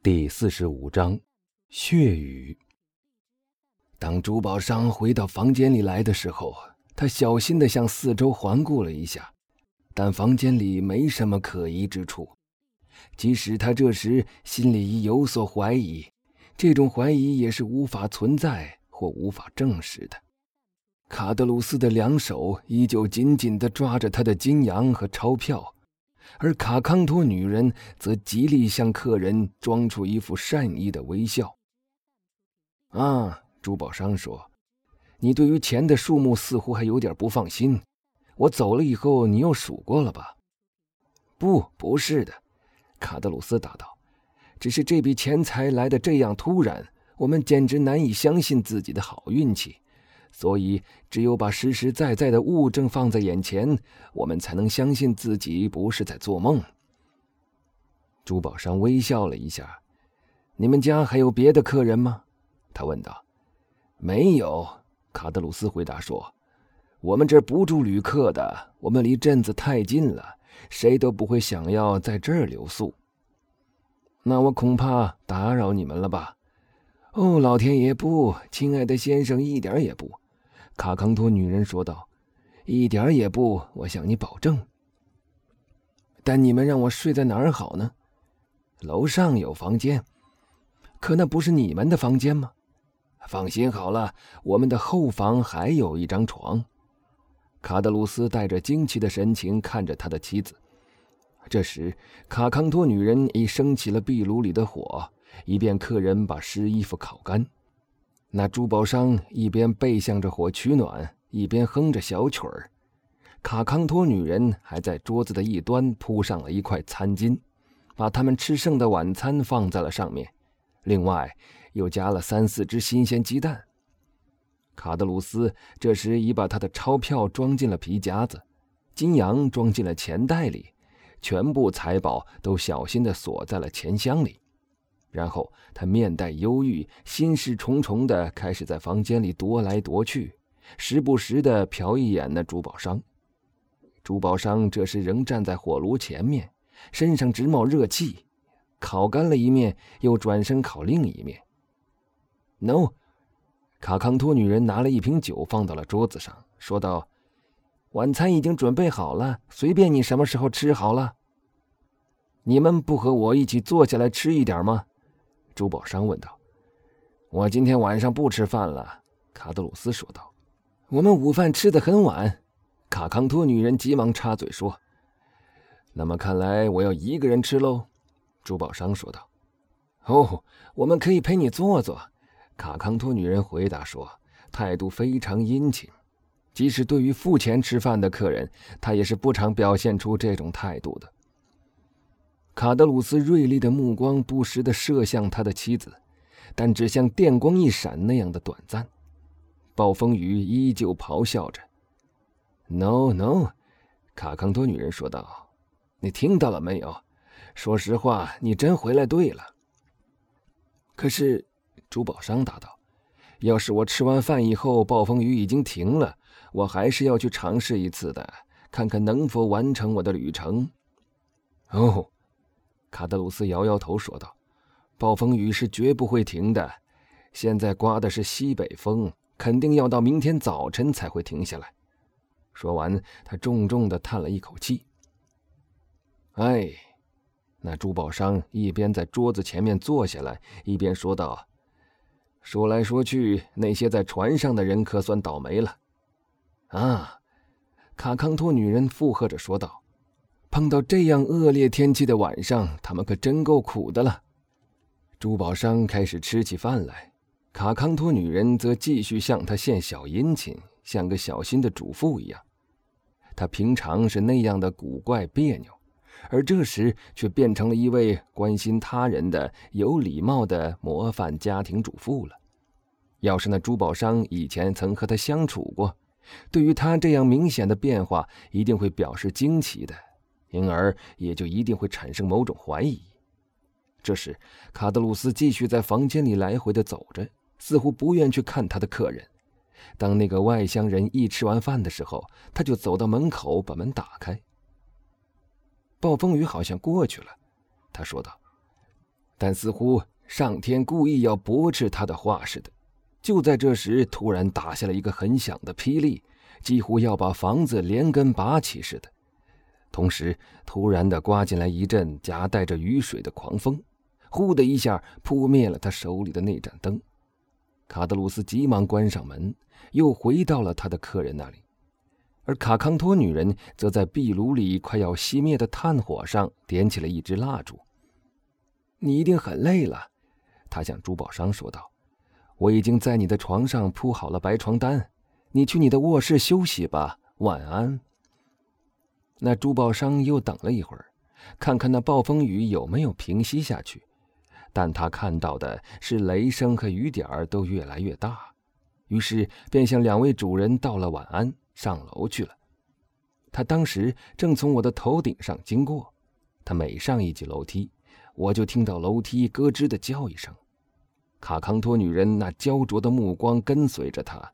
第四十五章，血雨。当珠宝商回到房间里来的时候，他小心的向四周环顾了一下，但房间里没什么可疑之处。即使他这时心里已有所怀疑，这种怀疑也是无法存在或无法证实的。卡德鲁斯的两手依旧紧紧的抓着他的金羊和钞票。而卡康托女人则极力向客人装出一副善意的微笑。啊，珠宝商说：“你对于钱的数目似乎还有点不放心。我走了以后，你又数过了吧？”“不，不是的。”卡德鲁斯答道，“只是这笔钱财来的这样突然，我们简直难以相信自己的好运气。”所以，只有把实实在在的物证放在眼前，我们才能相信自己不是在做梦。珠宝商微笑了一下：“你们家还有别的客人吗？”他问道。“没有。”卡德鲁斯回答说，“我们这儿不住旅客的，我们离镇子太近了，谁都不会想要在这儿留宿。那我恐怕打扰你们了吧？”哦，老天爷不，亲爱的先生，一点也不。”卡康托女人说道，“一点也不，我向你保证。”但你们让我睡在哪儿好呢？楼上有房间，可那不是你们的房间吗？放心好了，我们的后房还有一张床。卡德鲁斯带着惊奇的神情看着他的妻子。这时，卡康托女人已升起了壁炉里的火。以便客人把湿衣服烤干，那珠宝商一边背向着火取暖，一边哼着小曲儿。卡康托女人还在桌子的一端铺上了一块餐巾，把他们吃剩的晚餐放在了上面，另外又加了三四只新鲜鸡蛋。卡德鲁斯这时已把他的钞票装进了皮夹子，金羊装进了钱袋里，全部财宝都小心地锁在了钱箱里。然后他面带忧郁，心事重重的开始在房间里踱来踱去，时不时的瞟一眼那珠宝商。珠宝商这时仍站在火炉前面，身上直冒热气，烤干了一面，又转身烤另一面。No，卡康托女人拿了一瓶酒放到了桌子上，说道：“晚餐已经准备好了，随便你什么时候吃好了。你们不和我一起坐下来吃一点吗？”珠宝商问道：“我今天晚上不吃饭了。”卡德鲁斯说道。“我们午饭吃的很晚。”卡康托女人急忙插嘴说。“那么看来我要一个人吃喽。”珠宝商说道。“哦，我们可以陪你坐坐。”卡康托女人回答说，态度非常殷勤。即使对于付钱吃饭的客人，她也是不常表现出这种态度的。卡德鲁斯锐利的目光不时地射向他的妻子，但只像电光一闪那样的短暂。暴风雨依旧咆哮着。“No, no！” 卡康多女人说道，“你听到了没有？说实话，你真回来对了。”可是，珠宝商答道：“要是我吃完饭以后暴风雨已经停了，我还是要去尝试一次的，看看能否完成我的旅程。”哦。卡德鲁斯摇摇头说道：“暴风雨是绝不会停的，现在刮的是西北风，肯定要到明天早晨才会停下来。”说完，他重重的叹了一口气。“哎，那珠宝商一边在桌子前面坐下来，一边说道：‘说来说去，那些在船上的人可算倒霉了。’啊，卡康托女人附和着说道。”碰到这样恶劣天气的晚上，他们可真够苦的了。珠宝商开始吃起饭来，卡康托女人则继续向他献小殷勤，像个小心的主妇一样。她平常是那样的古怪别扭，而这时却变成了一位关心他人的有礼貌的模范家庭主妇了。要是那珠宝商以前曾和她相处过，对于她这样明显的变化，一定会表示惊奇的。因而也就一定会产生某种怀疑。这时，卡德鲁斯继续在房间里来回的走着，似乎不愿去看他的客人。当那个外乡人一吃完饭的时候，他就走到门口把门打开。暴风雨好像过去了，他说道：“但似乎上天故意要驳斥他的话似的。就在这时，突然打下了一个很响的霹雳，几乎要把房子连根拔起似的。同时，突然的刮进来一阵夹带着雨水的狂风，呼的一下扑灭了他手里的那盏灯。卡德鲁斯急忙关上门，又回到了他的客人那里，而卡康托女人则在壁炉里快要熄灭的炭火上点起了一支蜡烛。你一定很累了，他向珠宝商说道：“我已经在你的床上铺好了白床单，你去你的卧室休息吧，晚安。”那珠宝商又等了一会儿，看看那暴风雨有没有平息下去，但他看到的是雷声和雨点儿都越来越大，于是便向两位主人道了晚安，上楼去了。他当时正从我的头顶上经过，他每上一级楼梯，我就听到楼梯咯吱的叫一声。卡康托女人那焦灼的目光跟随着他，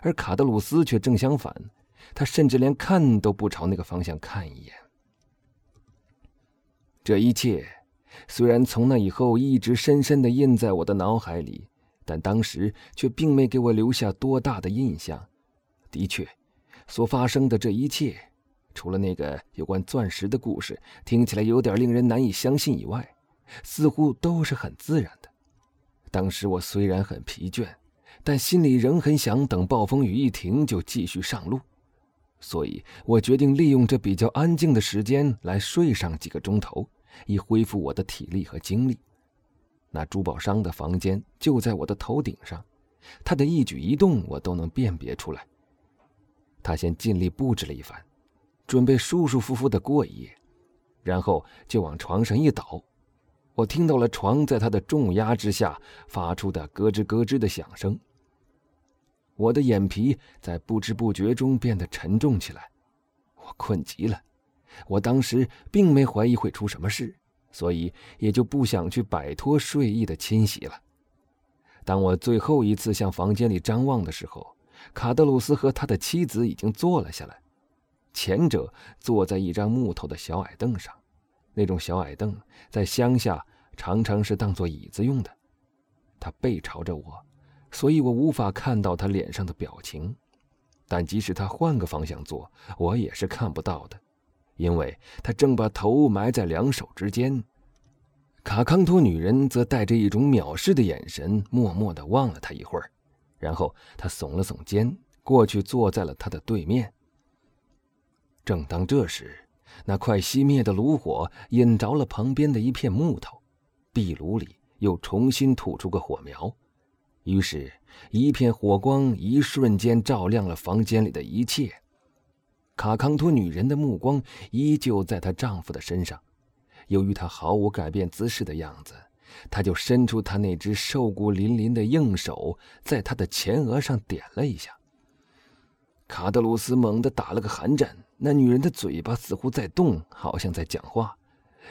而卡德鲁斯却正相反。他甚至连看都不朝那个方向看一眼。这一切虽然从那以后一直深深的印在我的脑海里，但当时却并没给我留下多大的印象。的确，所发生的这一切，除了那个有关钻石的故事听起来有点令人难以相信以外，似乎都是很自然的。当时我虽然很疲倦，但心里仍很想等暴风雨一停就继续上路。所以我决定利用这比较安静的时间来睡上几个钟头，以恢复我的体力和精力。那珠宝商的房间就在我的头顶上，他的一举一动我都能辨别出来。他先尽力布置了一番，准备舒舒服服的过一夜，然后就往床上一倒。我听到了床在他的重压之下发出的咯吱咯吱的响声。我的眼皮在不知不觉中变得沉重起来，我困极了。我当时并没怀疑会出什么事，所以也就不想去摆脱睡意的侵袭了。当我最后一次向房间里张望的时候，卡德鲁斯和他的妻子已经坐了下来。前者坐在一张木头的小矮凳上，那种小矮凳在乡下常常是当做椅子用的。他背朝着我。所以我无法看到他脸上的表情，但即使他换个方向坐，我也是看不到的，因为他正把头埋在两手之间。卡康托女人则带着一种藐视的眼神，默默地望了他一会儿，然后她耸了耸肩，过去坐在了他的对面。正当这时，那快熄灭的炉火引着了旁边的一片木头，壁炉里又重新吐出个火苗。于是，一片火光一瞬间照亮了房间里的一切。卡康托女人的目光依旧在她丈夫的身上，由于她毫无改变姿势的样子，她就伸出她那只瘦骨嶙嶙的硬手，在他的前额上点了一下。卡德鲁斯猛地打了个寒战，那女人的嘴巴似乎在动，好像在讲话。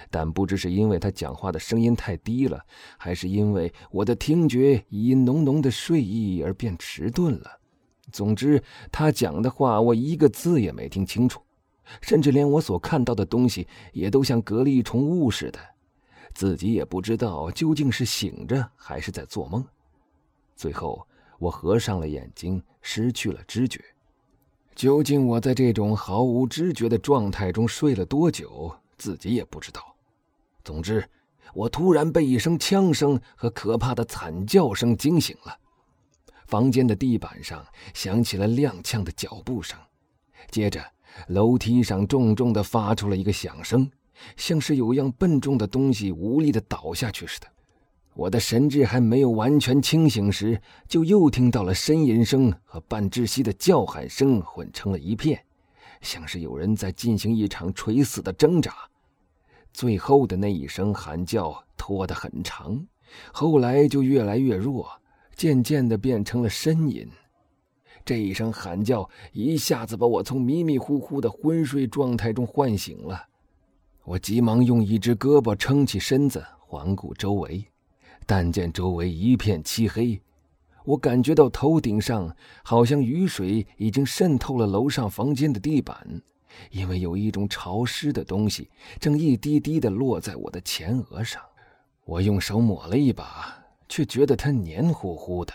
但不知是因为他讲话的声音太低了，还是因为我的听觉已因浓浓的睡意而变迟钝了。总之，他讲的话我一个字也没听清楚，甚至连我所看到的东西也都像隔了一重雾似的，自己也不知道究竟是醒着还是在做梦。最后，我合上了眼睛，失去了知觉。究竟我在这种毫无知觉的状态中睡了多久？自己也不知道。总之，我突然被一声枪声和可怕的惨叫声惊醒了。房间的地板上响起了踉跄的脚步声，接着楼梯上重重的发出了一个响声，像是有样笨重的东西无力的倒下去似的。我的神志还没有完全清醒时，就又听到了呻吟声和半窒息的叫喊声混成了一片。像是有人在进行一场垂死的挣扎，最后的那一声喊叫拖得很长，后来就越来越弱，渐渐的变成了呻吟。这一声喊叫一下子把我从迷迷糊糊的昏睡状态中唤醒了，我急忙用一只胳膊撑起身子，环顾周围，但见周围一片漆黑。我感觉到头顶上好像雨水已经渗透了楼上房间的地板，因为有一种潮湿的东西正一滴滴的落在我的前额上。我用手抹了一把，却觉得它黏糊糊的。